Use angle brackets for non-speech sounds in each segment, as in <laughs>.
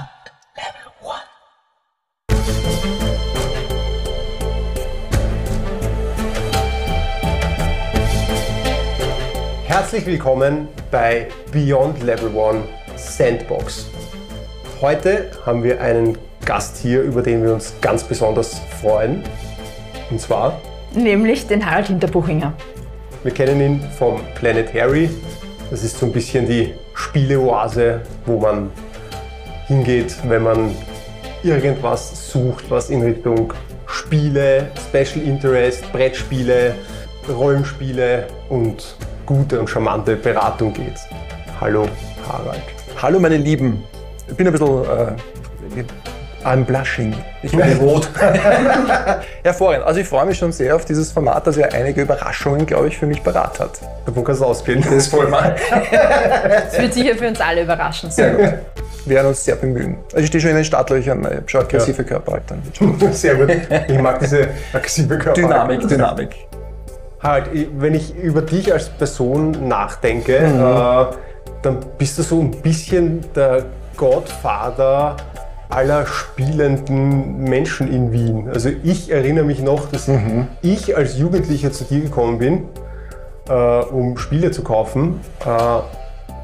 Beyond Level 1. Herzlich willkommen bei Beyond Level 1 Sandbox. Heute haben wir einen Gast hier, über den wir uns ganz besonders freuen. Und zwar, Nämlich den Harald Hinterbuchinger. wir kennen ihn vom Planet Harry. Das ist so ein bisschen die Spieleoase, wo man hingeht, wenn man irgendwas sucht, was in Richtung Spiele, Special Interest, Brettspiele, Rollenspiele und gute und charmante Beratung geht. Hallo Harald. Hallo meine Lieben, ich bin ein bisschen, äh, I'm blushing, ich werde <laughs> rot. <laughs> Hervorragend, also ich freue mich schon sehr auf dieses Format, das ja einige Überraschungen, glaube ich, für mich parat hat. Davon kannst du ausgehen. Das voll mal. Das wird sicher für uns alle überraschend Sehr sein. gut. Wir werden uns sehr bemühen. Also ich stehe schon in den Startlöchern, ich habe schon aggressive Körperhaltung. <laughs> Sehr gut. Ich mag diese aggressive Körper. Dynamik, Dynamik. Ich- wenn ich über dich als Person nachdenke, Mhm. äh, dann bist du so ein bisschen der Godfather aller spielenden Menschen in Wien. Also ich erinnere mich noch, dass Mhm. ich als Jugendlicher zu dir gekommen bin, äh, um Spiele zu kaufen. Äh,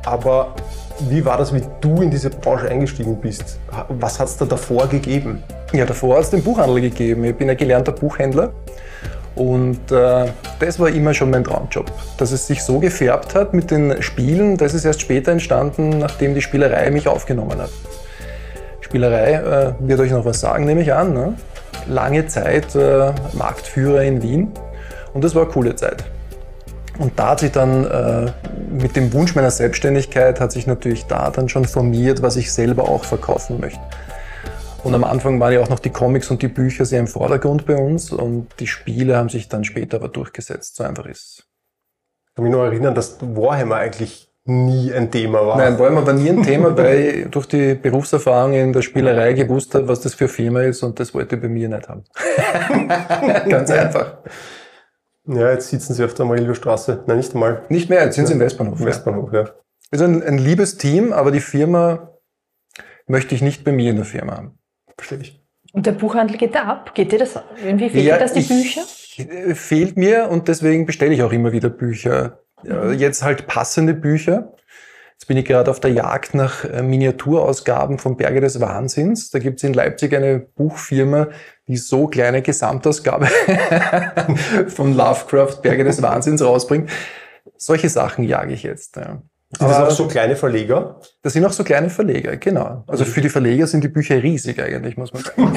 aber wie war das, wie du in diese Branche eingestiegen bist? Was hat es da davor gegeben? Ja, davor hat es den Buchhandel gegeben. Ich bin ein gelernter Buchhändler und äh, das war immer schon mein Traumjob. Dass es sich so gefärbt hat mit den Spielen, das ist erst später entstanden, nachdem die Spielerei mich aufgenommen hat. Spielerei äh, wird euch noch was sagen, nehme ich an. Ne? Lange Zeit äh, Marktführer in Wien und das war eine coole Zeit. Und da hat sich dann äh, mit dem Wunsch meiner Selbstständigkeit hat sich natürlich da dann schon formiert, was ich selber auch verkaufen möchte. Und am Anfang waren ja auch noch die Comics und die Bücher sehr im Vordergrund bei uns und die Spiele haben sich dann später aber durchgesetzt. So einfach ist. Ich kann mich noch erinnern, dass Warhammer eigentlich nie ein Thema war. Nein, war immer nie ein Thema, weil ich durch die Berufserfahrung in der Spielerei gewusst habe, was das für Firma ist und das wollte ich bei mir nicht haben. <laughs> Ganz einfach. Ja, jetzt sitzen sie auf der Marillo-Straße. Nein, nicht einmal. Nicht mehr, jetzt sind sie im Westbahnhof. Im ja. Westbahnhof, ja. Also ein, ein liebes Team, aber die Firma möchte ich nicht bei mir in der Firma haben. Verstehe ich. Und der Buchhandel geht da ab? Geht dir das? Irgendwie fehlt dir das die ich- Bücher? äh, Fehlt mir und deswegen bestelle ich auch immer wieder Bücher. Ja, jetzt halt passende Bücher. Jetzt bin ich gerade auf der Jagd nach äh, Miniaturausgaben von Berge des Wahnsinns. Da gibt es in Leipzig eine Buchfirma, die so kleine Gesamtausgabe <laughs> von Lovecraft Berge des Wahnsinns rausbringt. Solche Sachen jage ich jetzt. Ja. Sind das auch so kleine Verleger? das sind auch so kleine Verleger, genau. Also für die Verleger sind die Bücher riesig eigentlich, muss man sagen. <laughs>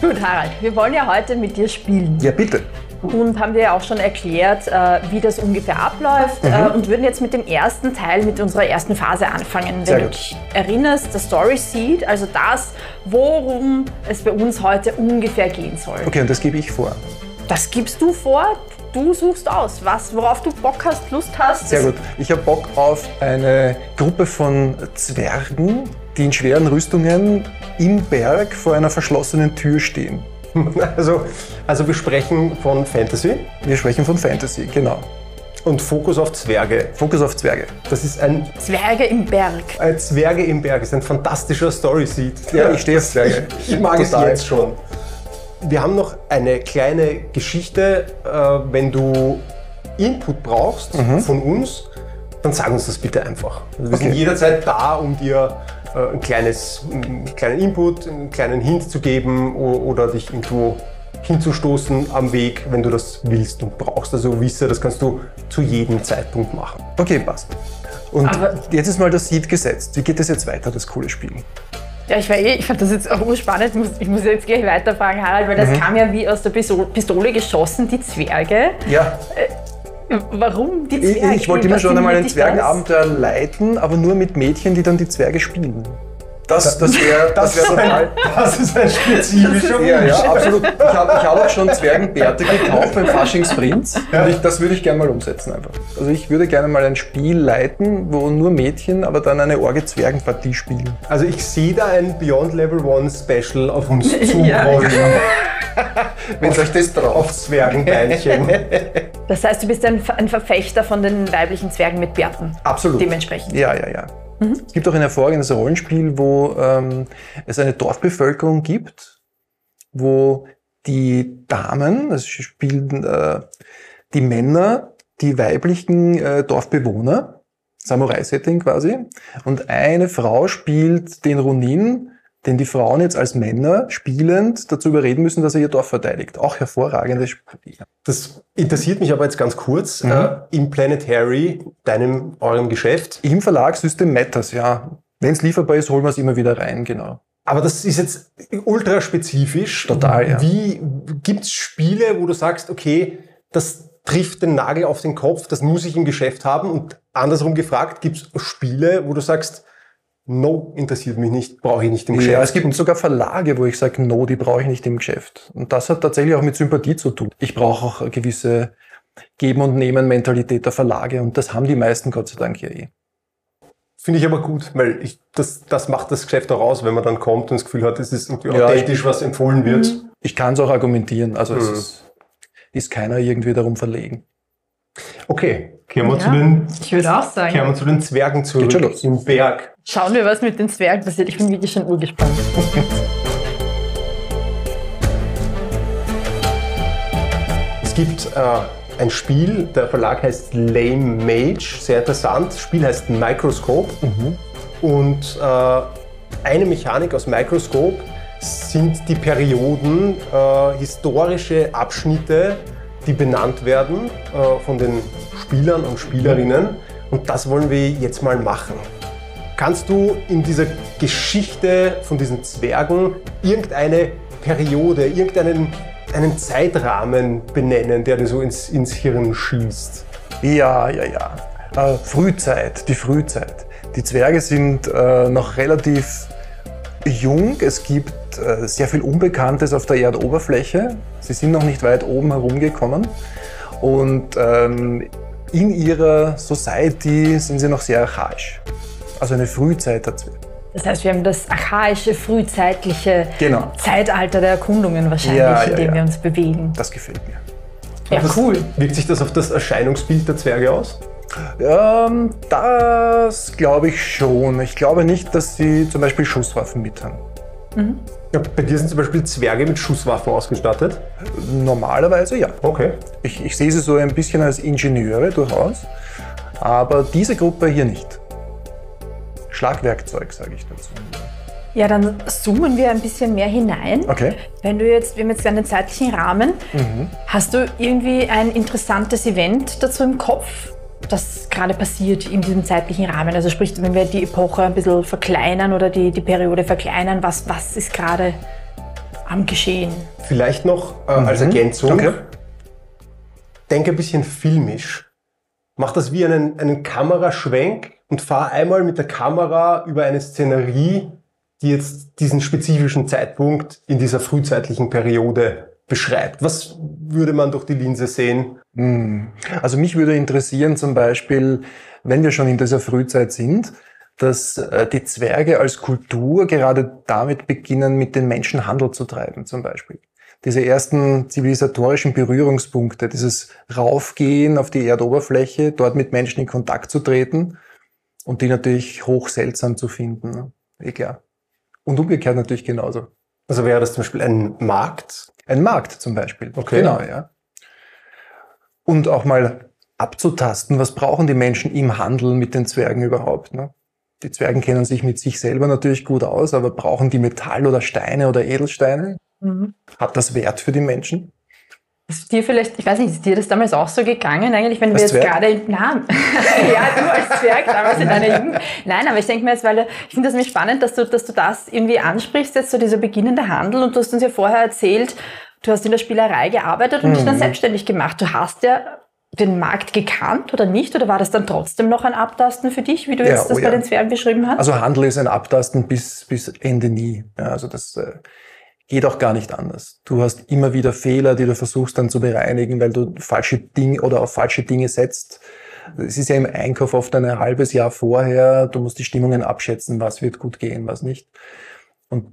Gut, Harald, wir wollen ja heute mit dir spielen. Ja, bitte. Und haben dir ja auch schon erklärt, äh, wie das ungefähr abläuft. Mhm. Äh, und würden jetzt mit dem ersten Teil, mit unserer ersten Phase anfangen. Sehr Wenn du gut. dich erinnerst, der Story Seed, also das, worum es bei uns heute ungefähr gehen soll. Okay, und das gebe ich vor. Das gibst du vor, du suchst aus, was, worauf du Bock hast, Lust hast. Sehr gut. Ich habe Bock auf eine Gruppe von Zwergen, die in schweren Rüstungen im Berg vor einer verschlossenen Tür stehen. <laughs> Also, also wir sprechen von Fantasy Wir sprechen von Fantasy, genau. und Fokus auf Zwerge. Fokus auf Zwerge. Das ist ein, Zwerge im Berg. ein Zwerge im Berg, ist ein fantastischer Story-Seed. Ja, ich stehe auf Zwerge. Ich, <laughs> ich mag Total. es jetzt schon. Wir haben noch eine kleine Geschichte. Äh, wenn du Input brauchst von uns, dann sag uns das bitte einfach. Wir sind Okay. jederzeit da, um dir äh, ein kleines, einen kleinen Input, einen kleinen Hint zu geben oder dich irgendwo hinzustoßen am Weg, wenn du das willst und brauchst. Also wisse, das kannst du zu jedem Zeitpunkt machen. Okay, passt. Und Aber- jetzt ist mal das Seed gesetzt. Wie geht es jetzt weiter, das coole Spiel? Ja, ich, war eh- ich fand das jetzt auch urspannend. Ich muss, ich muss jetzt gleich weiterfragen, Harald, weil das Mhm. kam ja wie aus der Pistole geschossen, die Zwerge. Ja, Warum die ich, Zwerge? ich wollte immer schon einmal ein? Zwergenabenteuer leiten, aber nur mit Mädchen, die dann die Zwerge spielen. Das, das wäre <laughs> das wär ist total. ein, das ist ein spezifischer <laughs> Ja, ja, Wunsch. absolut. Ich habe ich hab auch schon Zwergenbärte gekauft beim Faschingsprinz. Und ich, das würde ich gerne mal umsetzen einfach. Also ich würde gerne mal ein Spiel leiten, wo nur Mädchen, aber dann eine Orge-Zwergenpartie spielen. Also ich sehe da ein Beyond Level 1 Special auf uns <laughs> Ja. zurollen. Wenn euch das traut. auf Zwergenbeinchen. Das heißt, du bist ein, ein Verfechter von den weiblichen Zwergen mit Bärten. Absolut. Dementsprechend. Ja, ja, ja. Es gibt auch ein hervorragendes Rollenspiel, wo ähm, es eine Dorfbevölkerung gibt, wo die Damen, das spielen äh, die Männer, die weiblichen äh, Dorfbewohner, Samurai-Setting quasi, und eine Frau spielt den Ronin, den die Frauen jetzt als Männer spielend dazu überreden müssen, dass er ihr Dorf verteidigt. Auch hervorragendes Spiel. Das interessiert mich aber jetzt ganz kurz. Mhm. Äh, Im Planetary, deinem, eurem Geschäft. Im Verlag System Matters, ja. Wenn es lieferbar ist, holen wir es immer wieder rein, genau. Aber das ist jetzt ultra spezifisch. Total, ja. Wie gibt's Spiele, wo du sagst, okay, das trifft den Nagel auf den Kopf, das muss ich im Geschäft haben? Und andersrum gefragt, gibt's Spiele, wo du sagst, no, interessiert mich nicht, brauche ich nicht im Geschäft? Ja, es gibt sogar Verlage, wo ich sage, no, die brauche ich nicht im Geschäft. Und das hat tatsächlich auch mit Sympathie zu tun. Ich brauche auch eine gewisse Geben- und Nehmen-Mentalität der Verlage und das haben die meisten Gott sei Dank ja eh. Finde ich aber gut, weil ich, das, das macht das Geschäft auch aus, wenn man dann kommt und das Gefühl hat, es ist irgendwie Ja, authentisch, was empfohlen wird. Ich kann es auch argumentieren, also es Mhm. ist, ist keiner irgendwie darum verlegen. Okay, kehren wir, Ja. zu, den, Ich würde auch kehren sagen. wir zu den Zwergen zurück im Berg. Schauen wir, was mit den Zwergen passiert. Ich bin wirklich schon urgespannt. Es gibt äh, ein Spiel, der Verlag heißt Lame Mage, sehr interessant. Das Spiel heißt Microscope. Und äh, eine Mechanik aus Microscope sind die Perioden, äh, historische Abschnitte, die benannt werden äh, von den Spielern und Spielerinnen. Und das wollen wir jetzt mal machen. Kannst du in dieser Geschichte von diesen Zwergen irgendeine Periode, irgendeinen einen Zeitrahmen benennen, der dir so ins, ins Hirn schießt? Ja, ja, ja. Äh, Frühzeit, die Frühzeit. Die Zwerge sind äh, noch relativ jung. Es gibt äh, sehr viel Unbekanntes auf der Erdoberfläche. Sie sind noch nicht weit oben herumgekommen. Und ähm, in ihrer Society sind sie noch sehr archaisch. Also eine Frühzeit der Zwerge. Das heißt, wir haben das archaische, frühzeitliche Genau. Zeitalter der Erkundungen wahrscheinlich, Ja, ja, in dem ja. wir uns bewegen. Das gefällt mir. Ja, Das- cool. Wirkt sich das auf das Erscheinungsbild der Zwerge aus? Ähm, das glaube ich schon. Ich glaube nicht, dass sie zum Beispiel Schusswaffen mit haben. Ja, bei dir sind zum Beispiel Zwerge mit Schusswaffen ausgestattet. Normalerweise ja. Okay. Ich, ich sehe sie so ein bisschen als Ingenieure durchaus, aber diese Gruppe hier nicht. Schlagwerkzeug, sage ich dazu. Ja, dann zoomen wir ein bisschen mehr hinein. Okay. Wenn du jetzt, wir haben jetzt einen zeitlichen Rahmen, hast du irgendwie ein interessantes Event dazu im Kopf, das gerade passiert in diesem zeitlichen Rahmen? Also sprich, wenn wir die Epoche ein bisschen verkleinern oder die, die Periode verkleinern, was, was ist gerade am Geschehen? Vielleicht noch äh, als Ergänzung. Okay. Denk ein bisschen filmisch. Mach das wie einen, einen Kameraschwenk und fahr einmal mit der Kamera über eine Szenerie, die jetzt diesen spezifischen Zeitpunkt in dieser frühzeitlichen Periode beschreibt. Was würde man durch die Linse sehen? Hm. Also mich würde interessieren zum Beispiel, wenn wir schon in dieser Frühzeit sind, dass äh, die Zwerge als Kultur gerade damit beginnen, mit den Menschen Handel zu treiben zum Beispiel. Diese ersten zivilisatorischen Berührungspunkte, dieses Raufgehen auf die Erdoberfläche, dort mit Menschen in Kontakt zu treten und die natürlich hoch seltsam zu finden. Ne? Eh klar. Und umgekehrt natürlich genauso. Also wäre das zum Beispiel ein Markt? Ein Markt zum Beispiel. Okay. Genau, ja. Und auch mal abzutasten, was brauchen die Menschen im Handel mit den Zwergen überhaupt. Ne? Die Zwergen kennen sich mit sich selber natürlich gut aus, aber brauchen die Metall oder Steine oder Edelsteine? Hat das Wert für die Menschen? Ist dir vielleicht, ich weiß nicht, ist dir das damals auch so gegangen eigentlich, wenn Als wir jetzt Zwerg? gerade, nein, <laughs> ja, du als Zwerg damals in deiner Jugend. Nein, aber ich denke mir jetzt, weil ich finde das nämlich spannend, dass du, dass du das irgendwie ansprichst, jetzt so dieser beginnende Handel und du hast uns ja vorher erzählt, du hast in der Spielerei gearbeitet und dich Mhm. dann selbstständig gemacht. Du hast ja den Markt gekannt oder nicht? Oder war das dann trotzdem noch ein Abtasten für dich, wie du Ja, jetzt das oh bei ja. den Zwergen beschrieben hast? Also Handel ist ein Abtasten bis, bis Ende nie. Ja, also das äh, geht auch gar nicht anders. Du hast immer wieder Fehler, die du versuchst dann zu bereinigen, weil du falsche Dinge oder auf falsche Dinge setzt. Es ist ja im Einkauf oft ein halbes Jahr vorher. Du musst die Stimmungen abschätzen, was wird gut gehen, was nicht. Und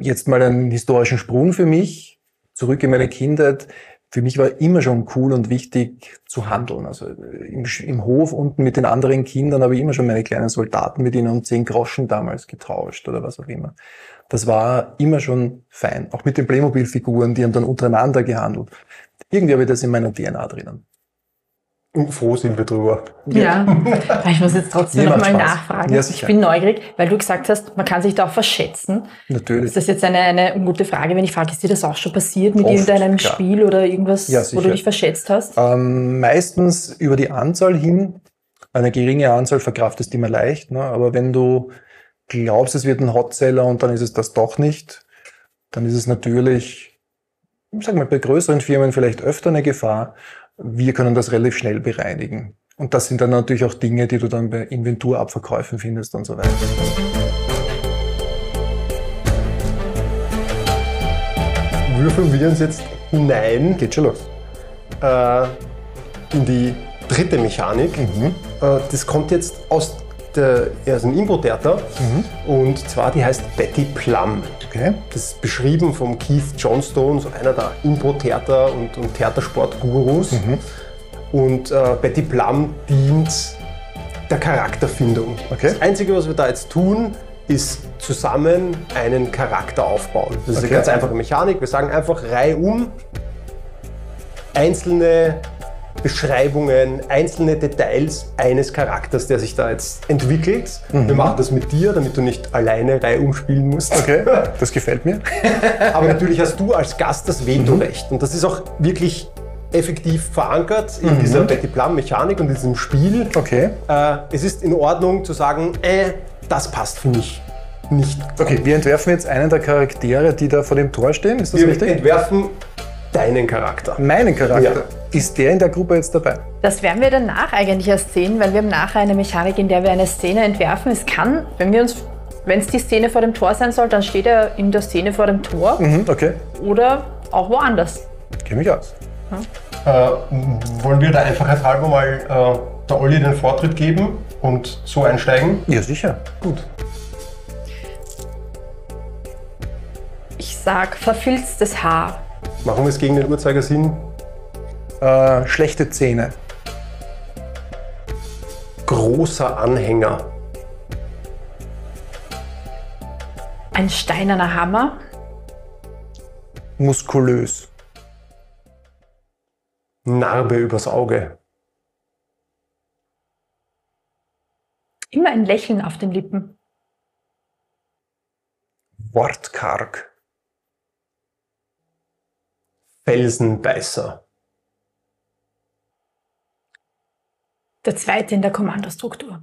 jetzt mal einen historischen Sprung für mich, zurück in meine Kindheit. Für mich war immer schon cool und wichtig zu handeln. Also im, Sch- im Hof unten mit den anderen Kindern habe ich immer schon meine kleinen Soldaten mit ihnen um 10 Groschen damals getauscht oder was auch immer. Das war immer schon fein. Auch mit den Playmobil-Figuren, die haben dann untereinander gehandelt. Irgendwie habe ich das in meiner DNA drinnen. Und froh sind wir drüber. <laughs> Ja, ich muss jetzt trotzdem Mir noch macht mal Spaß. nachfragen. Ja, ich bin neugierig, weil du gesagt hast, man kann sich da auch verschätzen. Natürlich. Ist das jetzt eine, eine ungute Frage, wenn ich frage, ist dir das auch schon passiert mit Oft, irgendeinem klar. Spiel oder irgendwas, Ja, wo du dich verschätzt hast? Ähm, meistens über die Anzahl hin. Eine geringe Anzahl verkraftest du immer leicht. Ne? Aber wenn du glaubst, es wird ein Hotseller und dann ist es das doch nicht, dann ist es natürlich, ich sag mal, bei größeren Firmen vielleicht öfter eine Gefahr. Wir können das relativ schnell bereinigen. Und das sind dann natürlich auch Dinge, die du dann bei Inventurabverkäufen findest und so weiter. Würfeln wir uns jetzt hinein Geht schon los. äh, in die dritte Mechanik. Mhm. Äh, das kommt jetzt aus, der, aus dem Impro-Theater Mhm. und zwar die heißt Betty Plum. Okay. Das ist beschrieben vom Keith Johnstone, so einer der Impro-Theater- und, und Theatersport-Gurus. Mhm. Und äh, Betty Plum dient der Charakterfindung. Okay. Das Einzige, was wir da jetzt tun, ist zusammen einen Charakter aufbauen. Das ist Okay. eine ganz einfache Mechanik. Wir sagen einfach reihum einzelne Beschreibungen, einzelne Details eines Charakters, der sich da jetzt entwickelt. Wir machen das mit dir, damit du nicht alleine reihum spielen musst. Mhm. Okay, <laughs> das gefällt mir. Aber natürlich hast du als Gast das Vetorecht. Und das ist auch wirklich effektiv verankert in dieser Betty Plum-Mechanik und in diesem Spiel. Okay. Äh, es ist in Ordnung zu sagen, äh, das passt für mich nicht. Okay, wir entwerfen jetzt einen der Charaktere, die da vor dem Tor stehen. Ist das Wir richtig? entwerfen deinen Charakter. Meinen Charakter. Ja. Ist der in der Gruppe jetzt dabei? Das werden wir danach eigentlich erst sehen, weil wir haben nachher eine Mechanik, in der wir eine Szene entwerfen. Es kann, wenn wir uns, wenn es die Szene vor dem Tor sein soll, dann steht er in der Szene vor dem Tor Mhm, okay. oder auch woanders. Kenn mich aus. Äh, wollen wir da einfach halber mal äh, der Olli den Vortritt geben und so einsteigen? Ja, sicher. Gut. Ich sag verfilztes Haar. Machen wir es gegen den Uhrzeigersinn. Äh, schlechte Zähne. Großer Anhänger. Ein steinerner Hammer. Muskulös. Narbe übers Auge. Immer ein Lächeln auf den Lippen. Wortkarg. Felsenbeißer. Der zweite in der Kommandostruktur.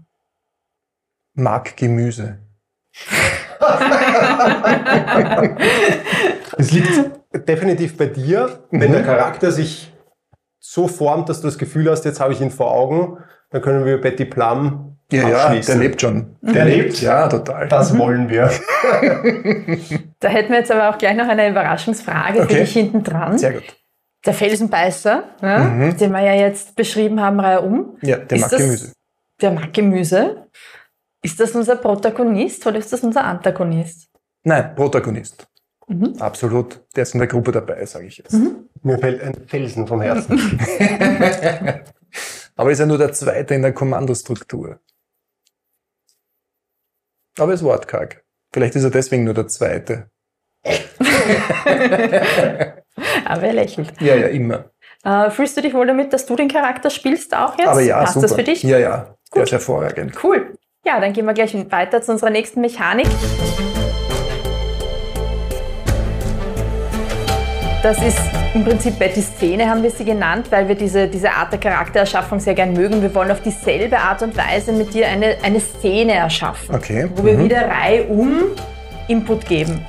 Mag Gemüse. <laughs> Es liegt definitiv bei dir, wenn der Charakter sich so formt, dass du das Gefühl hast, jetzt habe ich ihn vor Augen, dann können wir Betty Plum Ja, ja, abschließen. der lebt schon. Der lebt? Ja, total. Das wollen wir. Da hätten wir jetzt aber auch gleich noch eine Überraschungsfrage für Okay. dich hinten dran. Sehr gut. Der Felsenbeißer, ja, Mhm. den wir ja jetzt beschrieben haben, Reihe um. Ja, der mag Gemüse. Der mag Gemüse. Ist das unser Protagonist oder ist das unser Antagonist? Nein, Protagonist. Mhm. Absolut. Der ist in der Gruppe dabei, sage ich jetzt. Mir fällt ein Felsen vom Herzen. <laughs> Aber ist ja nur der zweite in der Kommandostruktur. Aber ist wortkarg. Vielleicht ist er deswegen nur der zweite. <laughs> Aber er lächelt. Ja, ja, immer. Äh, fühlst du dich wohl damit, dass du den Charakter spielst auch jetzt? Aber ja, Passt super. das für dich? Ja, ja. Der ist hervorragend. Cool. Ja, dann gehen wir gleich weiter zu unserer nächsten Mechanik. Das ist im Prinzip bei die Szene, haben wir sie genannt, weil wir diese, diese Art der Charaktererschaffung sehr gern mögen. Wir wollen auf dieselbe Art und Weise mit dir eine, eine Szene erschaffen, Okay. wo wir Mhm. wieder reihum Input geben.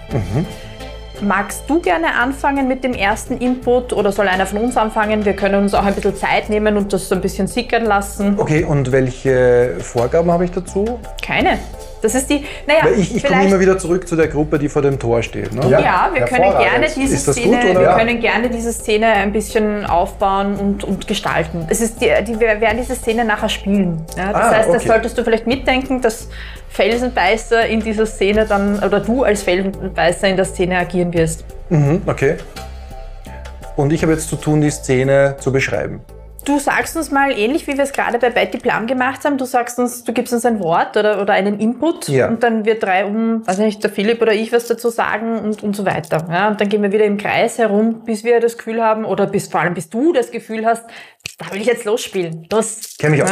Magst du gerne anfangen mit dem ersten Input oder soll einer von uns anfangen? Wir können uns auch ein bisschen Zeit nehmen und das so ein bisschen sickern lassen. Okay, und welche Vorgaben habe ich dazu? Keine. Das ist die, naja, Weil ich, ich komme immer wieder zurück zu der Gruppe, die vor dem Tor steht. Ne? Ja. Ja, wir können gerne diese das Szene, gut, wir Ja. können gerne diese Szene ein bisschen aufbauen und, und gestalten. Es ist die, die, wir werden diese Szene nachher spielen. Ja, das Ah, heißt, das okay. solltest du vielleicht mitdenken, dass Felsenbeißer in dieser Szene dann, oder du als Felsenbeißer in der Szene agieren wirst. Mhm, okay. Und ich habe jetzt zu tun, die Szene zu beschreiben. Du sagst uns mal, ähnlich wie wir es gerade bei Betty Plum gemacht haben, du sagst uns, du gibst uns ein Wort oder, oder einen Input Ja. und dann wir drei um, weiß nicht, der Philipp oder ich was dazu sagen und, und so weiter. Ja, und dann gehen wir wieder im Kreis herum, bis wir das Gefühl haben, oder bis vor allem bis du das Gefühl hast, da will ich jetzt losspielen. Los. Kenne mich aus.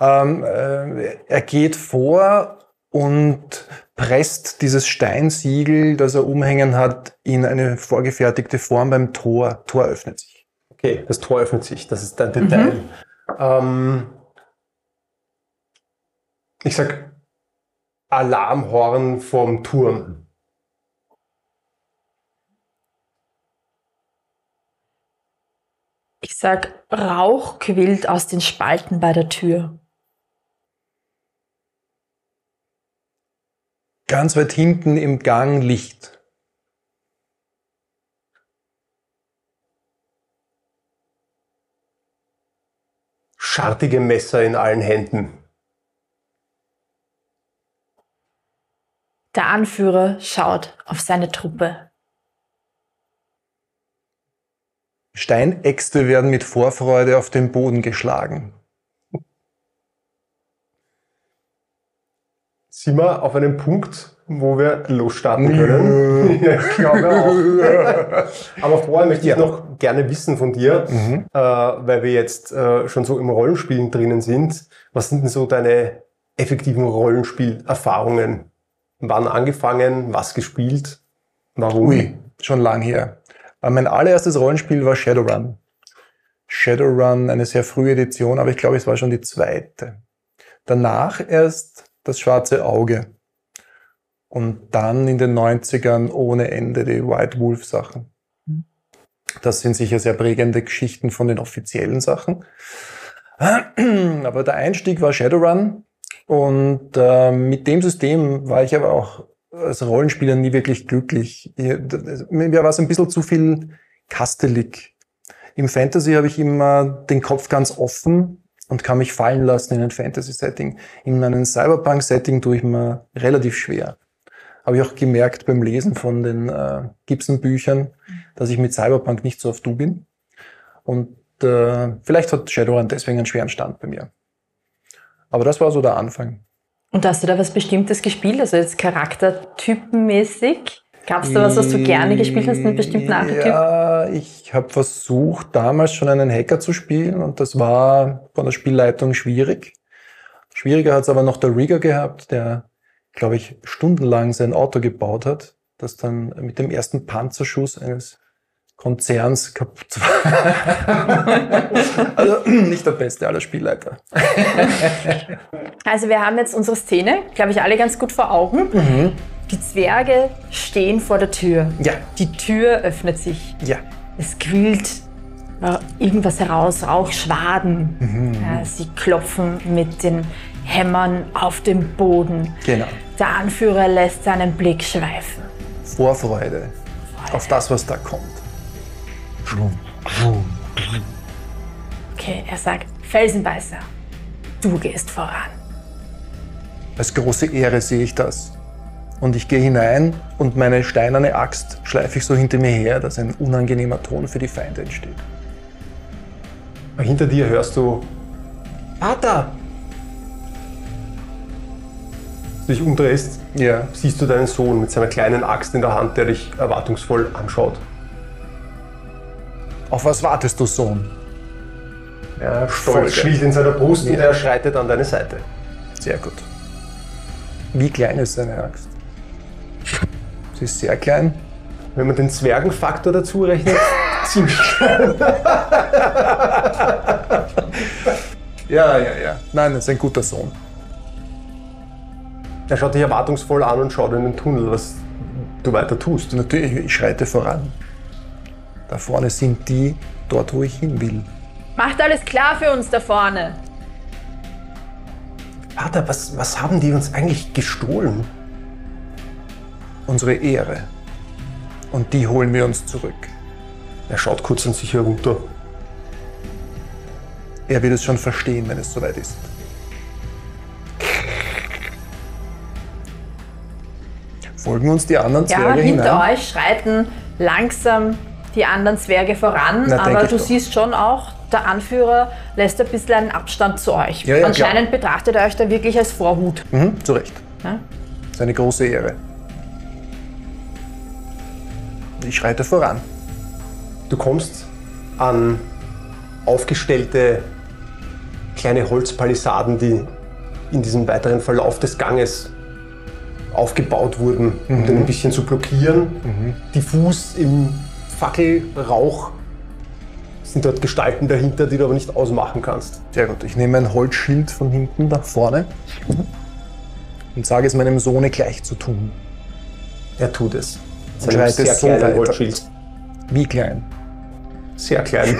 Ja? Ähm, äh, er geht vor und presst dieses Steinsiegel, das er umhängen hat, in eine vorgefertigte Form beim Tor. Tor öffnet sich. Okay, das Tor öffnet sich, das ist dein Detail. Ähm, ich sag Alarmhorn vom Turm. Ich sag, Rauch quillt aus den Spalten bei der Tür. Ganz weit hinten im Gang Licht. Schartige Messer in allen Händen. Der Anführer schaut auf seine Truppe. Steinäxte werden mit Vorfreude auf den Boden geschlagen. Sind wir auf einem Punkt, wo wir losstarten können? <laughs> Ja, ich glaube auch. <laughs> Aber vorher möchte ich noch gerne wissen von dir, Mhm. äh, weil wir jetzt äh, schon so im Rollenspielen drinnen sind. Was sind denn so deine effektiven Rollenspielerfahrungen? Wann angefangen? Was gespielt? Warum? Ui, schon lang her. Aber mein allererstes Rollenspiel war Shadowrun. Shadowrun, eine sehr frühe Edition, aber ich glaube, es war schon die zweite. Danach erst das schwarze Auge. Und dann in den 90ern ohne Ende die White Wolf Sachen. Das sind sicher sehr prägende Geschichten von den offiziellen Sachen. <clears throat> Aber der Einstieg war Shadowrun. Und äh, mit dem System war ich aber auch als Rollenspieler nie wirklich glücklich. Ich- Mir war es ein bisschen zu viel kastelig. Im Fantasy habe ich immer den Kopf ganz offen und kann mich fallen lassen in ein Fantasy-Setting. In einem Cyberpunk-Setting tue ich mir relativ schwer. Habe ich auch gemerkt beim Lesen von den äh, Gibson-Büchern, dass ich mit Cyberpunk nicht so auf Du bin. Und äh, vielleicht hat Shadowrun deswegen einen schweren Stand bei mir. Aber das war so der Anfang. Und hast du da was Bestimmtes gespielt? Also jetzt charaktertypenmäßig? Gab es da was, was du gerne gespielt hast, einen bestimmten Archetyp? Ja, ich habe versucht, damals schon einen Hacker zu spielen und das war von der Spielleitung schwierig. Schwieriger hat es aber noch der Rigger gehabt, der, glaube ich, stundenlang sein Auto gebaut hat, das dann mit dem ersten Panzerschuss eines Konzerns kaputt war. <laughs> also <clears throat> nicht der beste aller Spielleiter. <laughs> Also wir haben jetzt unsere Szene, glaube ich, alle ganz gut vor Augen. Die Zwerge stehen vor der Tür. Ja, Die Tür öffnet sich. ja. Es quillt äh, irgendwas heraus, Rauchschwaden. Ja, sie klopfen mit den Hämmern auf den Boden. Genau. Der Anführer lässt seinen Blick schweifen. Vorfreude auf das, was da kommt. Okay, er sagt, Felsenbeißer, du gehst voran. Als große Ehre sehe ich das. Und ich gehe hinein und meine steinerne Axt schleife ich so hinter mir her, dass ein unangenehmer Ton für die Feinde entsteht. Hinter dir hörst du Vater! Dich umdrehst, Ja. siehst du deinen Sohn mit seiner kleinen Axt in der Hand, der dich erwartungsvoll anschaut. Auf was wartest du, Sohn? Er stolz schwillt in seiner Brust und er schreitet an deine Seite. Sehr gut. Wie klein ist seine Axt? Sie ist sehr klein. Wenn man den Zwergenfaktor dazu rechnet, <laughs> ziemlich klein. Ja, ja, ja. Nein, das ist ein guter Sohn. Er schaut dich erwartungsvoll an und schaut in den Tunnel. Was du weiter tust. Natürlich, ich schreite voran. Da vorne sind die, dort wo ich hin will. Macht alles klar für uns da vorne. Vater, was, was haben die uns eigentlich gestohlen? Unsere Ehre. Und die holen wir uns zurück. Er schaut kurz an sich herunter. Er wird es schon verstehen, wenn es soweit ist. Folgen uns die anderen Ja, Zwerge hinter hinein? euch schreiten langsam die anderen Zwerge voran, Na, aber du doch. siehst schon auch, der Anführer lässt ein bisschen einen Abstand zu euch. Ja, ja, Anscheinend betrachtet er euch da wirklich als Vorhut. Mhm, zu Recht. Ja? Das ist eine große Ehre. Ich schreite voran. Du kommst an aufgestellte kleine Holzpalisaden, die in diesem weiteren Verlauf des Ganges aufgebaut wurden, um den ein bisschen zu blockieren. Diffus im Fackelrauch sind dort Gestalten dahinter, die du aber nicht ausmachen kannst. Sehr gut. Ich nehme ein Holzschild von hinten nach vorne und sage es meinem Sohne gleich zu tun. Er tut es. Und schreitet so kleinen weiter. Holzschild. Wie klein? Sehr klein. <laughs>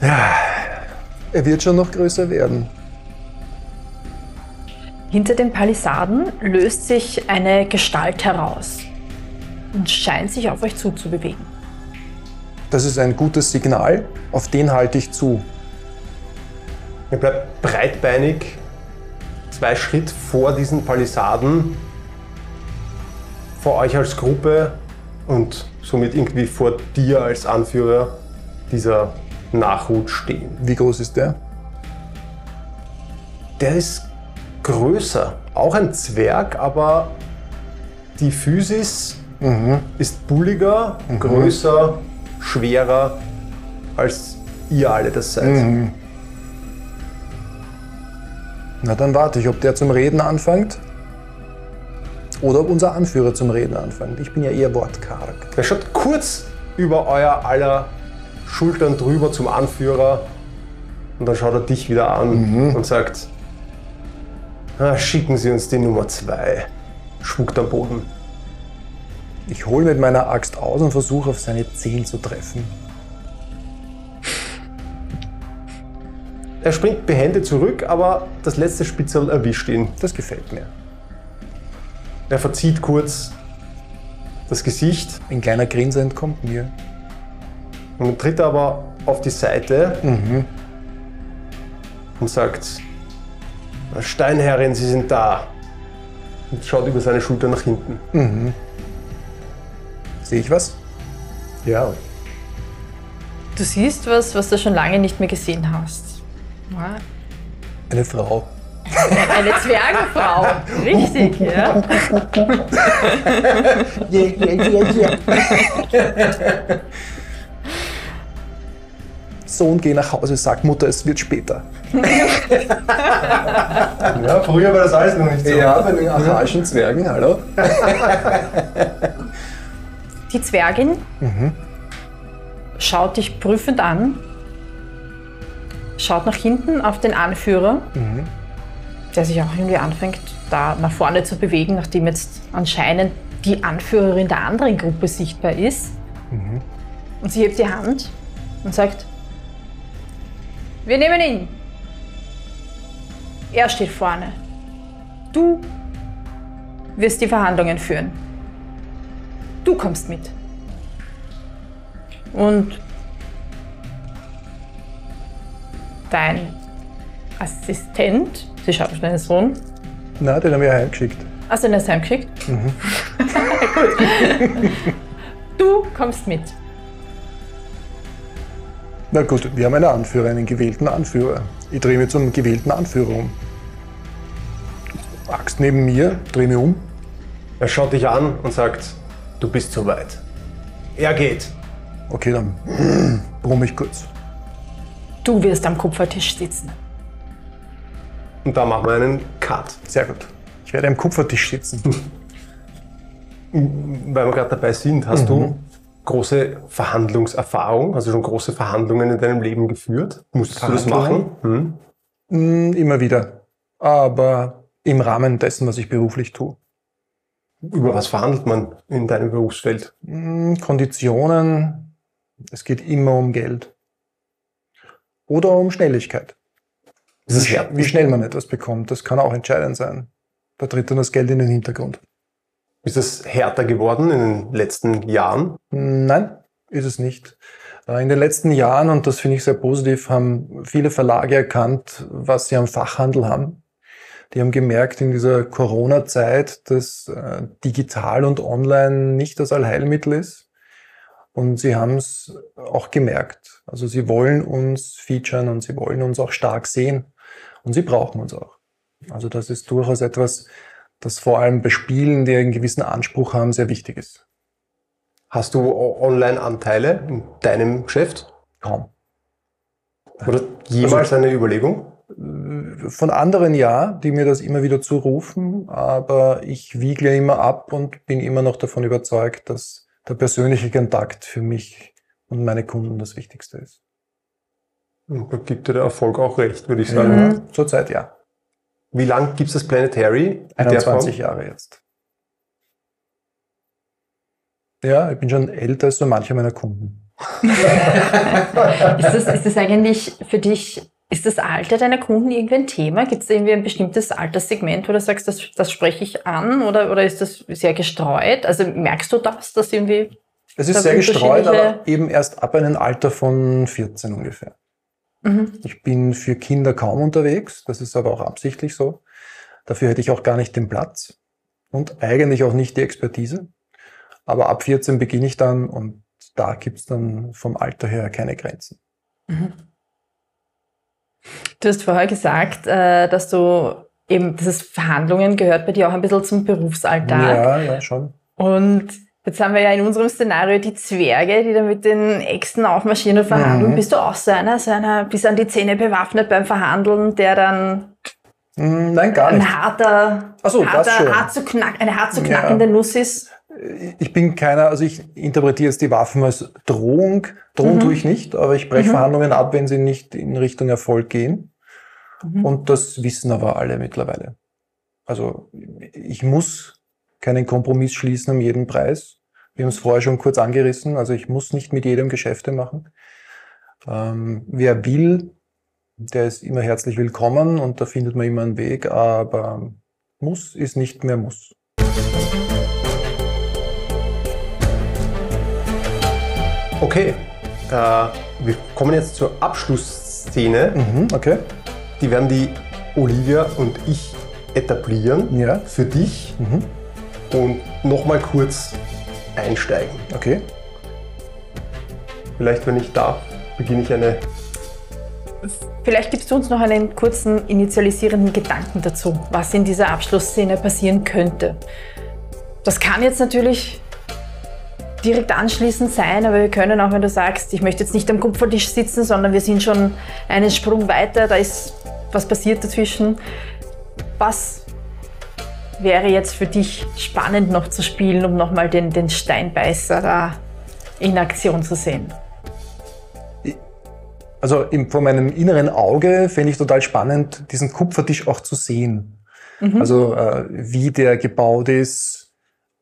<laughs> Er wird schon noch größer werden. Hinter den Palisaden löst sich eine Gestalt heraus und scheint sich auf euch zuzubewegen. Das ist ein gutes Signal. Auf den halte ich zu. Er bleibt breitbeinig, zwei Schritt vor diesen Palisaden, vor euch als Gruppe und somit irgendwie vor dir als Anführer dieser Nachhut stehen. Wie groß ist der? Der ist größer, auch ein Zwerg, aber die Physis ist bulliger, größer, schwerer, als ihr alle das seid. Na, dann warte ich, ob der zum Reden anfängt oder ob unser Anführer zum Reden anfängt. Ich bin ja eher wortkarg. Er schaut kurz über euer aller Schultern drüber zum Anführer und dann schaut er dich wieder an und sagt, "Ah, schicken Sie uns die Nummer zwei. Spuckt am Boden. Ich hole mit meiner Axt aus und versuche auf seine Zehen zu treffen. Er springt behende zurück, aber das letzte Spitzel erwischt ihn. Das gefällt mir. Er verzieht kurz das Gesicht Ein kleiner Grinser entkommt mir. und tritt aber auf die Seite und sagt, Steinherrin, Sie sind da. Und schaut über seine Schulter nach hinten. Sehe ich was? Ja. Du siehst was, was du schon lange nicht mehr gesehen hast. Ja, Eine Frau. Eine Zwergenfrau. Richtig, ja. <laughs> <laughs> Sohn, geh nach Hause, sag Mutter, es wird später. <laughs> ja, früher war das alles noch nicht so. bei den archaischen Zwergen, hallo? <laughs> Die Zwergin schaut dich prüfend an, schaut nach hinten auf den Anführer, der sich auch irgendwie anfängt, da nach vorne zu bewegen, nachdem jetzt anscheinend die Anführerin der anderen Gruppe sichtbar ist. Und sie hebt die Hand und sagt, wir nehmen ihn. Er steht vorne. Du wirst die Verhandlungen führen. Du kommst mit. Und dein Assistent, sie schaut auf deinen Sohn, Na, den haben wir heimgeschickt. hast du ihn erst heimgeschickt? <laughs> Gut. <laughs> Du kommst mit. Na gut, wir haben einen Anführer, einen gewählten Anführer. Ich drehe mich zum gewählten Anführer um. Axt neben mir, drehe mich um. Er schaut dich an und sagt, du bist zu weit. Er geht. Okay, dann <clears throat> brumm ich kurz. Du wirst am Kupfertisch sitzen. Und da machen wir einen Cut. Sehr gut. Ich werde am Kupfertisch sitzen. Weil wir gerade dabei sind, hast du große Verhandlungserfahrung? Hast du schon große Verhandlungen in deinem Leben geführt? Musstest du das machen? Hm? Mm, Immer wieder. Aber im Rahmen dessen, was ich beruflich tue. Über was verhandelt man in deinem Berufsfeld? Hm, Konditionen, es geht immer um Geld. Oder um Schnelligkeit. Wie schnell man etwas bekommt, das kann auch entscheidend sein. Da tritt dann das Geld in den Hintergrund. Ist es härter geworden in den letzten Jahren? Nein, ist es nicht. Äh, In den letzten Jahren, und das finde ich sehr positiv, haben viele Verlage erkannt, was sie am Fachhandel haben. Die haben gemerkt in dieser Corona-Zeit, dass äh, digital und online nicht das Allheilmittel ist. Und sie haben es auch gemerkt. Also sie wollen uns featuren und sie wollen uns auch stark sehen. Und sie brauchen uns auch. Also das ist durchaus etwas, das vor allem bei Spielen, die einen gewissen Anspruch haben, sehr wichtig ist. Hast du Online-Anteile in deinem Geschäft? Kaum. Oder jemals eine Überlegung? Von anderen ja, die mir das immer wieder zurufen, aber ich wiegle immer ab und bin immer noch davon überzeugt, dass der persönliche Kontakt für mich und meine Kunden das Wichtigste ist. Und Da gibt dir der Erfolg auch recht, würde ich sagen. Mhm. Zurzeit ja. Wie lang gibt es das Planetary? in der 21 Form? Jahre jetzt. Ja, ich bin schon älter als so manche meiner Kunden. <laughs> Ist das, ist das eigentlich für dich, ist das Alter deiner Kunden irgendwie ein Thema? Gibt es irgendwie ein bestimmtes Alterssegment, wo du sagst, das, das spreche ich an oder, oder ist das sehr gestreut? Also merkst du das, dass irgendwie Es ist sehr gestreut, aber eben erst ab einem Alter von 14 ungefähr. Mhm. Ich bin für Kinder kaum unterwegs, das ist aber auch absichtlich so. Dafür hätte ich auch gar nicht den Platz und eigentlich auch nicht die Expertise. Aber ab 14 beginne ich dann und da gibt's dann vom Alter her keine Grenzen. Du hast vorher gesagt, äh, dass du eben dieses Verhandlungen gehört bei dir auch ein bisschen zum Berufsalltag. Ja, ja, schon. Und jetzt haben wir ja in unserem Szenario die Zwerge, die da mit den Äxten aufmarschieren und verhandeln. Mhm. Bist du auch so einer, so einer bis an die Zähne bewaffnet beim Verhandeln, der dann Hm, Nein, gar nicht. ein harter, so, das harter schon. hart zu knack, eine hart zu Ja. knackende Nuss ist? Ich bin keiner, also ich interpretiere jetzt die Waffen als Drohung. Drohen Mhm. tue ich nicht, aber ich breche Mhm. Verhandlungen ab, wenn sie nicht in Richtung Erfolg gehen. Mhm. Und das wissen aber alle mittlerweile. Also ich muss keinen Kompromiss schließen um jeden Preis. Wir haben es vorher schon kurz angerissen. Also ich muss nicht mit jedem Geschäfte machen. Ähm, wer will, der ist immer herzlich willkommen und da findet man immer einen Weg. Aber muss ist nicht mehr muss. Okay, äh, wir kommen jetzt zur Abschlussszene. Mhm, okay. Die werden die Olivia und ich etablieren Ja. für dich Mhm. und nochmal kurz einsteigen. Okay. Vielleicht, wenn ich darf, beginne ich eine. Vielleicht gibst du uns noch einen kurzen initialisierenden Gedanken dazu, was in dieser Abschlussszene passieren könnte. Das kann jetzt natürlich direkt anschließend sein, aber wir können auch, wenn du sagst, ich möchte jetzt nicht am Kupfertisch sitzen, sondern wir sind schon einen Sprung weiter, da ist was passiert dazwischen. Was wäre jetzt für dich spannend noch zu spielen, um nochmal den, den Steinbeißer da in Aktion zu sehen? Also im, vor meinem inneren Auge fände ich total spannend, diesen Kupfertisch auch zu sehen. Also äh, wie der gebaut ist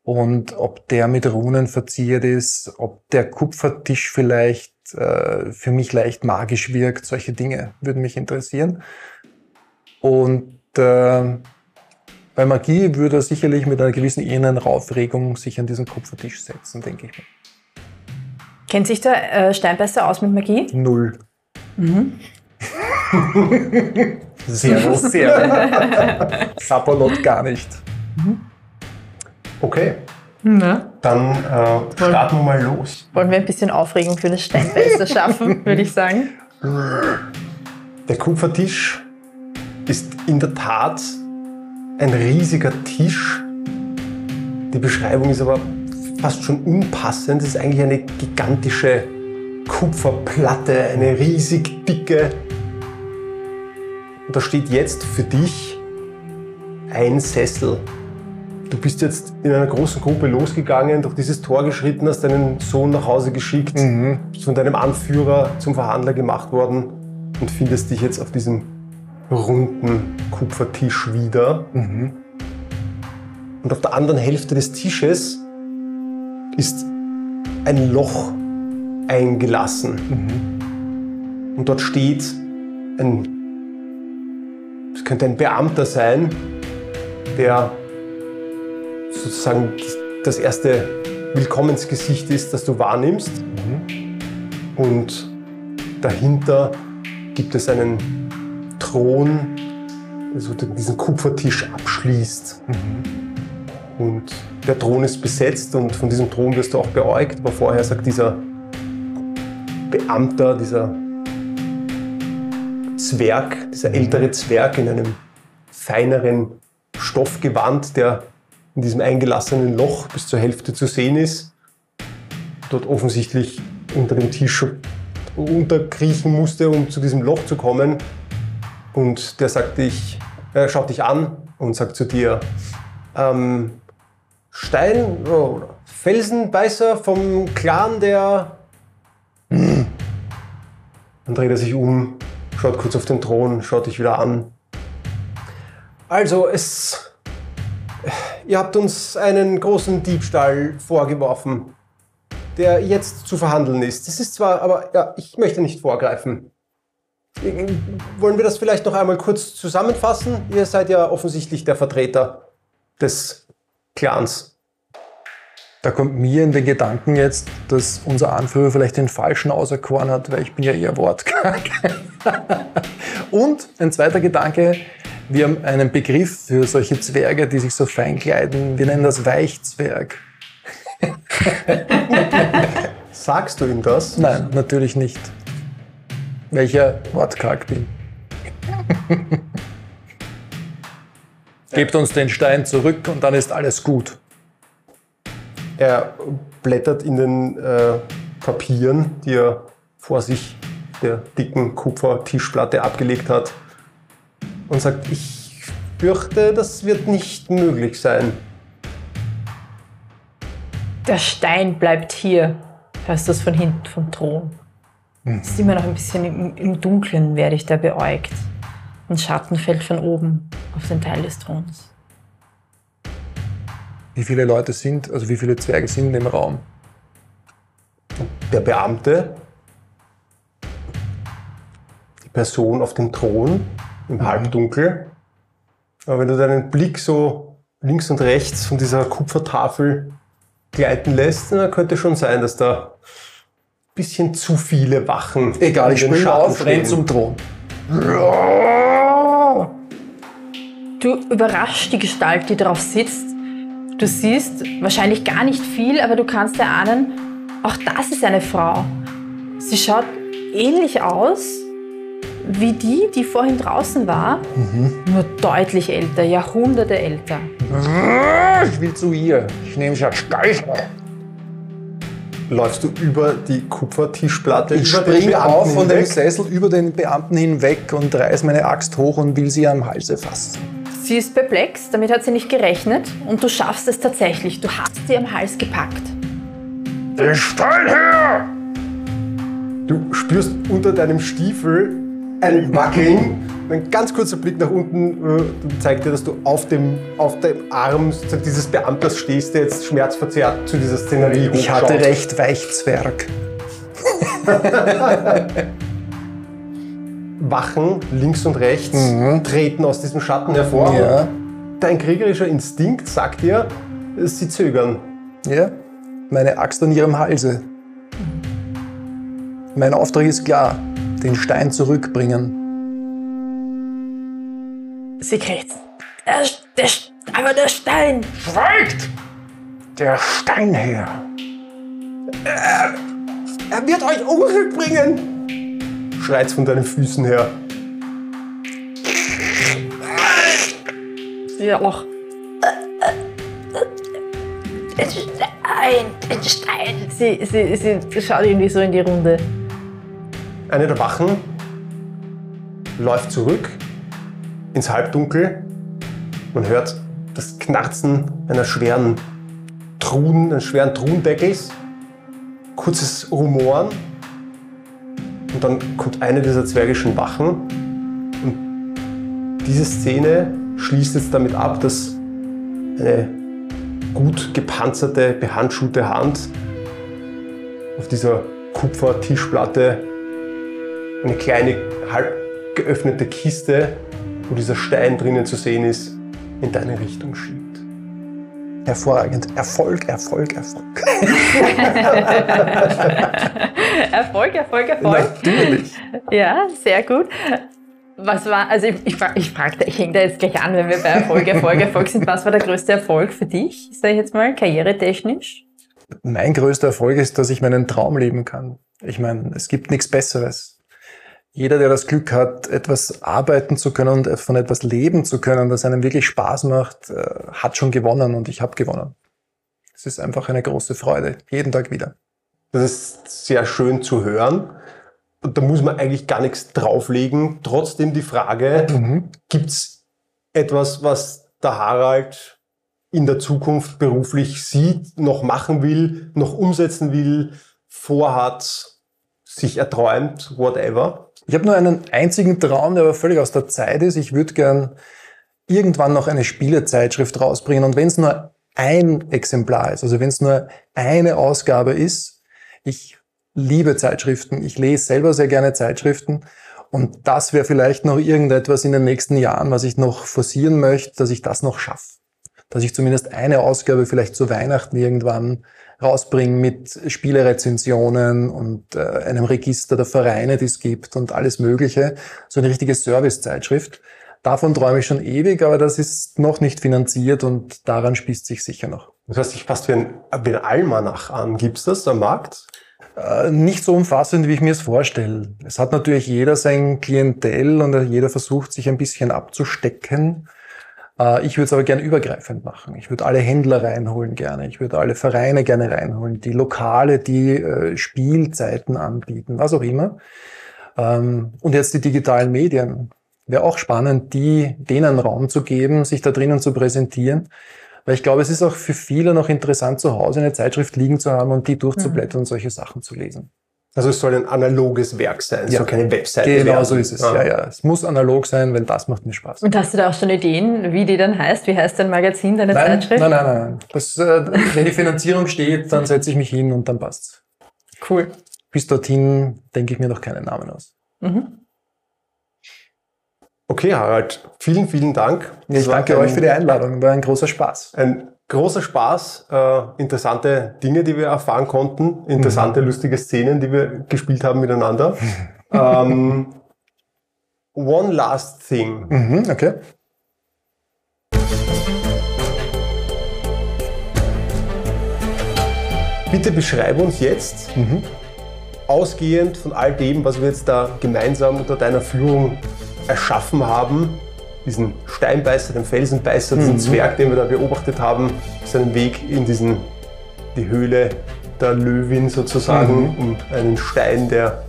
und ob der mit Runen verziert ist, ob der Kupfertisch vielleicht äh, für mich leicht magisch wirkt. Solche Dinge würden mich interessieren. Und äh, bei Magie würde er sicherlich mit einer gewissen inneren Aufregung sich an diesen Kupfertisch setzen, denke ich. Kennt sich der äh, Steinbeißer aus mit Magie? Null. Sehr gut. Sehr. Sapperlot gar nicht. Okay, Na? dann äh, starten wir mal los. Wollen wir ein bisschen Aufregung für das Steinbeißer schaffen, <laughs> würde ich sagen. Der Kupfertisch ist in der Tat ein riesiger Tisch. Die Beschreibung ist aber fast schon unpassend. Es ist eigentlich eine gigantische Kupferplatte, eine riesig dicke. Und da steht jetzt für dich ein Sessel. Du bist jetzt in einer großen Gruppe losgegangen, durch dieses Tor geschritten, hast deinen Sohn nach Hause geschickt, bist von deinem Anführer zum Verhandler gemacht worden und findest dich jetzt auf diesem runden Kupfertisch wieder. Und auf der anderen Hälfte des Tisches ist ein Loch eingelassen. Und dort steht ein, es könnte ein Beamter sein, der sozusagen das erste Willkommensgesicht ist, das du wahrnimmst. Und dahinter gibt es einen Thron, also diesen Kupfertisch abschließt. Und der Thron ist besetzt und von diesem Thron wirst du auch beäugt. Aber vorher sagt dieser Beamter, dieser Zwerg, dieser ältere Zwerg in einem feineren Stoffgewand, der in diesem eingelassenen Loch bis zur Hälfte zu sehen ist, dort offensichtlich unter dem Tisch unterkriechen musste, um zu diesem Loch zu kommen. Und der sagt dich, er schaut dich an und sagt zu dir, ähm, Stein, oh, Felsenbeißer vom Clan der... <clears throat> Dann dreht er sich um, schaut kurz auf den Thron, schaut dich wieder an. Also, es... Ihr habt uns einen großen Diebstahl vorgeworfen, der jetzt zu verhandeln ist. Das ist zwar, aber ja, ich möchte nicht vorgreifen. Wollen wir das vielleicht noch einmal kurz zusammenfassen? Ihr seid ja offensichtlich der Vertreter des Clans. Da kommt mir in den Gedanken jetzt, dass unser Anführer vielleicht den Falschen auserkoren hat, weil ich bin ja eher wortkarg. <laughs> Und ein zweiter Gedanke, wir haben einen Begriff für solche Zwerge, die sich so fein kleiden. Wir nennen das Weichzwerg. <laughs> Sagst du ihm das? Nein, natürlich nicht. Weil ich ja wortkarg bin. <laughs> Gebt uns den Stein zurück und dann ist alles gut. Er blättert in den äh, Papieren, die er vor sich der dicken Kupfertischplatte abgelegt hat und sagt, ich fürchte, das wird nicht möglich sein. Der Stein bleibt hier. Hörst du das von hinten vom Thron? Es ist immer noch ein bisschen im, im Dunkeln, werde ich da beäugt. Ein Schatten fällt von oben auf den Teil des Throns. Wie viele Leute sind, also wie viele Zwerge sind in dem Raum? Der Beamte, die Person auf dem Thron im Halbdunkel. Aber wenn du deinen Blick so links und rechts von dieser Kupfertafel gleiten lässt, dann könnte schon sein, dass da bisschen zu viele Wachen Egal, ich springe auf, renn zum Thron. Du überraschst die Gestalt, die darauf sitzt. Du siehst wahrscheinlich gar nicht viel, aber du kannst erahnen, auch das ist eine Frau. Sie schaut ähnlich aus wie die, die vorhin draußen war, nur deutlich älter, Jahrhunderte älter. Ich will zu ihr. Ich nehme schon Steife. Läufst du über die Kupfertischplatte? Ich springe auf von dem? Sessel über den Beamten hinweg und reiß meine Axt hoch und will sie am Halse fassen. Sie ist perplex, damit hat sie nicht gerechnet und du schaffst es tatsächlich. Du hast sie am Hals gepackt. Den Stein her! Du spürst unter deinem Stiefel ein Wackeln. Ein ganz kurzer Blick nach unten äh, zeigt dir, dass du auf dem, auf dem Arm dieses Beamters stehst, der jetzt schmerzverzerrt zu dieser Szenerie Ich hatte recht, Weichzwerg. <laughs> Wachen links und rechts treten aus diesem Schatten hervor. Ja. Dein kriegerischer Instinkt sagt dir, sie zögern. Ja? Meine Axt an ihrem Halse. Mein Auftrag ist klar: den Stein zurückbringen. Sie kriegt. Der, der, aber der Stein! Schweigt! Der Stein her! Er wird euch Unglück bringen! Schreit's von deinen Füßen her. Ja, auch. Den Stein, den Stein. Sie, sie, sie schaut irgendwie so in die Runde. Eine der Wachen läuft zurück ins Halbdunkel. Man hört das Knarzen einer schweren Truhen, eines schweren Truhendeckels. Kurzes Rumoren. Und dann kommt eine dieser zwergischen Wachen und diese Szene schließt jetzt damit ab, dass eine gut gepanzerte, behandschuhte Hand auf dieser Kupfertischplatte eine kleine, halb geöffnete Kiste, wo dieser Stein drinnen zu sehen ist, in deine Richtung schiebt. Hervorragend. Erfolg, Erfolg, Erfolg. <laughs> Erfolg, Erfolg, Erfolg. Natürlich. Ja, sehr gut. Was war, also ich, ich, ich frage, ich hänge da jetzt gleich an, wenn wir bei Erfolg, Erfolg, Erfolg sind. Was war der größte Erfolg für dich, sag ich jetzt mal, karrieretechnisch? Mein größter Erfolg ist, dass ich meinen Traum leben kann. Ich meine, es gibt nichts Besseres. Jeder, der das Glück hat, etwas arbeiten zu können und von etwas leben zu können, das einem wirklich Spaß macht, äh, hat schon gewonnen und ich habe gewonnen. Es ist einfach eine große Freude, jeden Tag wieder. Das ist sehr schön zu hören. Und da muss man eigentlich gar nichts drauflegen. Trotzdem die Frage, gibt es etwas, was der Harald in der Zukunft beruflich sieht, noch machen will, noch umsetzen will, vorhat, sich erträumt, whatever? Ich habe nur einen einzigen Traum, der aber völlig aus der Zeit ist. Ich würde gern irgendwann noch eine Spielezeitschrift rausbringen. Und wenn es nur ein Exemplar ist, also wenn es nur eine Ausgabe ist, ich liebe Zeitschriften, ich lese selber sehr gerne Zeitschriften. Und das wäre vielleicht noch irgendetwas in den nächsten Jahren, was ich noch forcieren möchte, dass ich das noch schaffe. Dass ich zumindest eine Ausgabe vielleicht zu Weihnachten irgendwann rausbringe mit Spielerezensionen und äh, einem Register der Vereine, die es gibt und alles Mögliche. So eine richtige Servicezeitschrift. Davon träume ich schon ewig, aber das ist noch nicht finanziert und daran spießt sich sicher noch. Das heißt, sich fast wie ein, wie ein Almanach an. Gibt es das am Markt? Äh, nicht so umfassend, wie ich mir es vorstelle. Es hat natürlich jeder sein Klientel und jeder versucht, sich ein bisschen abzustecken. Äh, Ich würde es aber gerne übergreifend machen. Ich würde alle Händler reinholen gerne. Ich würde alle Vereine gerne reinholen. Die Lokale, die äh, Spielzeiten anbieten, was auch immer. Ähm, Und jetzt die digitalen Medien. Wäre auch spannend, die, denen Raum zu geben, sich da drinnen zu präsentieren. Weil ich glaube, es ist auch für viele noch interessant, zu Hause eine Zeitschrift liegen zu haben und die durchzublättern und solche Sachen zu lesen. Also es soll ein analoges Werk sein, Ja. so keine Webseite. Genau werden. so ist es. Ah. Ja, ja. Es muss analog sein, weil das macht mir Spaß. Und hast du da auch schon Ideen, wie die dann heißt? Wie heißt dein Magazin, deine Nein, Zeitschrift? nein, nein, nein. Das, äh, wenn die Finanzierung steht, dann setze ich mich hin und dann passt's. Cool. Bis dorthin denke ich mir noch keinen Namen aus. Mhm. Okay, Harald, vielen, vielen Dank. Ja, ich danke ein- euch für die Einladung. War ein großer Spaß. Ein großer Spaß, äh, interessante Dinge, die wir erfahren konnten, interessante, lustige Szenen, die wir gespielt haben miteinander. <laughs> ähm, one last thing. Mhm, okay. Bitte beschreibe uns jetzt, Mhm. ausgehend von all dem, was wir jetzt da gemeinsam unter deiner Führung erschaffen haben, diesen Steinbeißer, den Felsenbeißer, diesen Mhm. Zwerg, den wir da beobachtet haben, seinen Weg in diesen, die Höhle der Löwin sozusagen, Mhm. um einen Stein, der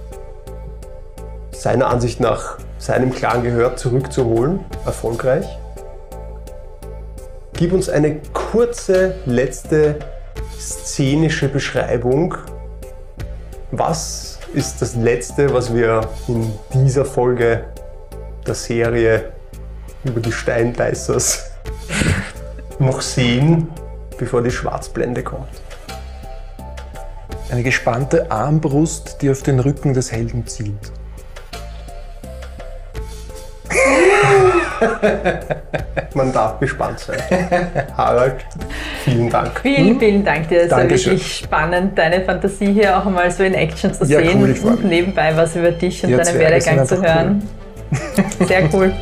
seiner Ansicht nach seinem Clan gehört, zurückzuholen, erfolgreich. Gib uns eine kurze letzte szenische Beschreibung. Was ist das Letzte, was wir in dieser Folge der Serie über die Steinbeißers noch sehen, bevor die Schwarzblende kommt? Eine gespannte Armbrust, die auf den Rücken des Helden zielt. Man darf gespannt sein. Harald, vielen Dank. Vielen, vielen Dank dir. Es war wirklich spannend, deine Fantasie hier auch einmal so in Action zu Ja, sehen cool, und nebenbei was über dich und Die deinen Werdegang zu hören. Sehr cool.